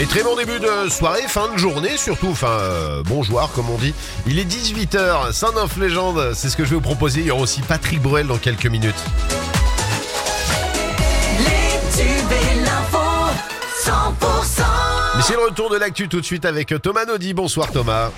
Et très bon début de soirée, fin de journée surtout, enfin euh, bonjour comme on dit. Il est 18h, Saint of Légende, c'est ce que je vais vous proposer. Il y aura aussi Patrick Bruel dans quelques minutes. Les tubes et l'info, 100%. Mais c'est le retour de l'actu tout de suite avec Thomas Naudy. Bonsoir Thomas.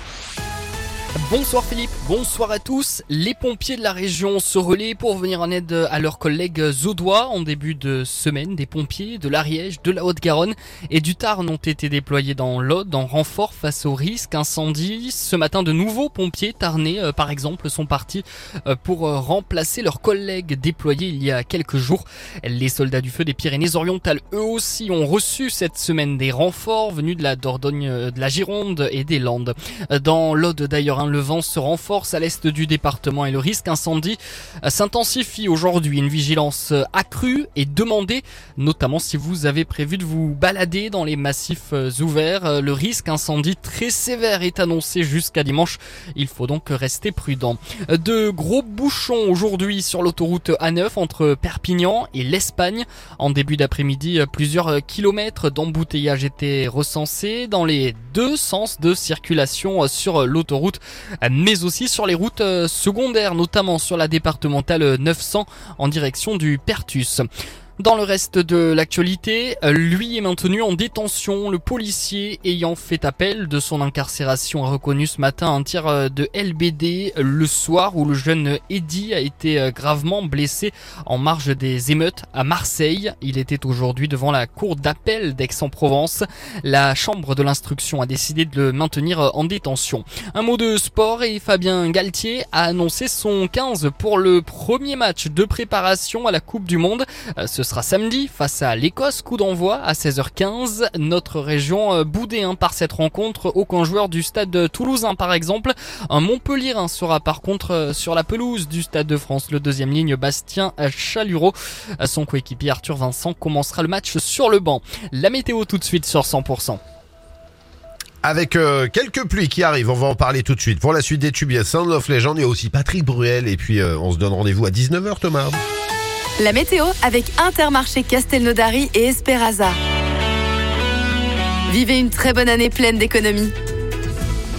Bonsoir Philippe, bonsoir à tous. Les pompiers de la région se relaient pour venir en aide à leurs collègues zaudois en début de semaine. Des pompiers de l'Ariège, de la Haute-Garonne et du Tarn ont été déployés dans l'Aude en renfort face au risque incendie. Ce matin, de nouveaux pompiers tarnais, euh, par exemple, sont partis euh, pour euh, remplacer leurs collègues déployés il y a quelques jours. Les soldats du feu des Pyrénées-Orientales, eux aussi, ont reçu cette semaine des renforts venus de la Dordogne, de la Gironde et des Landes. Dans l'Aude d'ailleurs, le vent se renforce à l'est du département et le risque incendie s'intensifie aujourd'hui. Une vigilance accrue est demandée, notamment si vous avez prévu de vous balader dans les massifs ouverts. Le risque incendie très sévère est annoncé jusqu'à dimanche. Il faut donc rester prudent. De gros bouchons aujourd'hui sur l'autoroute A9 entre Perpignan et l'Espagne. En début d'après-midi, plusieurs kilomètres d'embouteillage étaient recensés dans les deux sens de circulation sur l'autoroute mais aussi sur les routes euh, secondaires, notamment sur la départementale 900 en direction du Pertus. Dans le reste de l'actualité, lui est maintenu en détention. Le policier ayant fait appel de son incarcération a reconnu ce matin un tir de LBD le soir où le jeune Eddy a été gravement blessé en marge des émeutes à Marseille. Il était aujourd'hui devant la cour d'appel d'Aix-en-Provence. La chambre de l'instruction a décidé de le maintenir en détention. Un mot de sport et Fabien Galtier a annoncé son 15 pour le premier match de préparation à la Coupe du Monde. Ce sera samedi face à l'Écosse, coup d'envoi à 16h15. Notre région euh, boudée hein, par cette rencontre. Aucun joueur du stade toulousain par exemple. Un Montpellier sera par contre euh, sur la pelouse du stade de France. Le deuxième ligne Bastien Chalureau. Son coéquipier Arthur Vincent commencera le match sur le banc. La météo tout de suite sur 100% avec euh, quelques pluies qui arrivent, on va en parler tout de suite. Pour la suite des tubes, il y a Sound of Legend, aussi Patrick Bruel, et puis on se donne rendez-vous à 19h Thomas. La météo avec Intermarché Castelnaudary et Esperaza. Vivez une très bonne année pleine d'économies.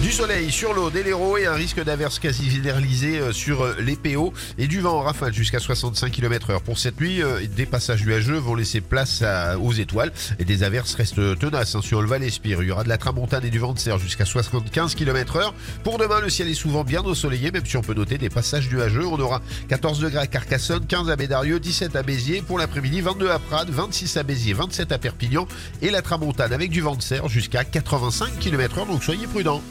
Du soleil sur l'eau, des héros et un risque d'averse quasi généralisé euh, sur euh, les PO et du vent en rafale jusqu'à 65 km heure. Pour cette nuit, euh, des passages nuageux vont laisser place aux étoiles et des averses restent tenaces hein, sur le Val-Espire. Il y aura de la tramontane et du vent de serre jusqu'à 75 km heure. Pour demain, le ciel est souvent bien ensoleillé, même si on peut noter des passages nuageux. On aura 14 degrés à Carcassonne, 15 à Bédarieux, 17 à Béziers. Pour l'après-midi, 22 à Prades, 26 à Béziers, 27 à Perpignan et la tramontane avec du vent de serre jusqu'à 85 km heure. Donc soyez prudents.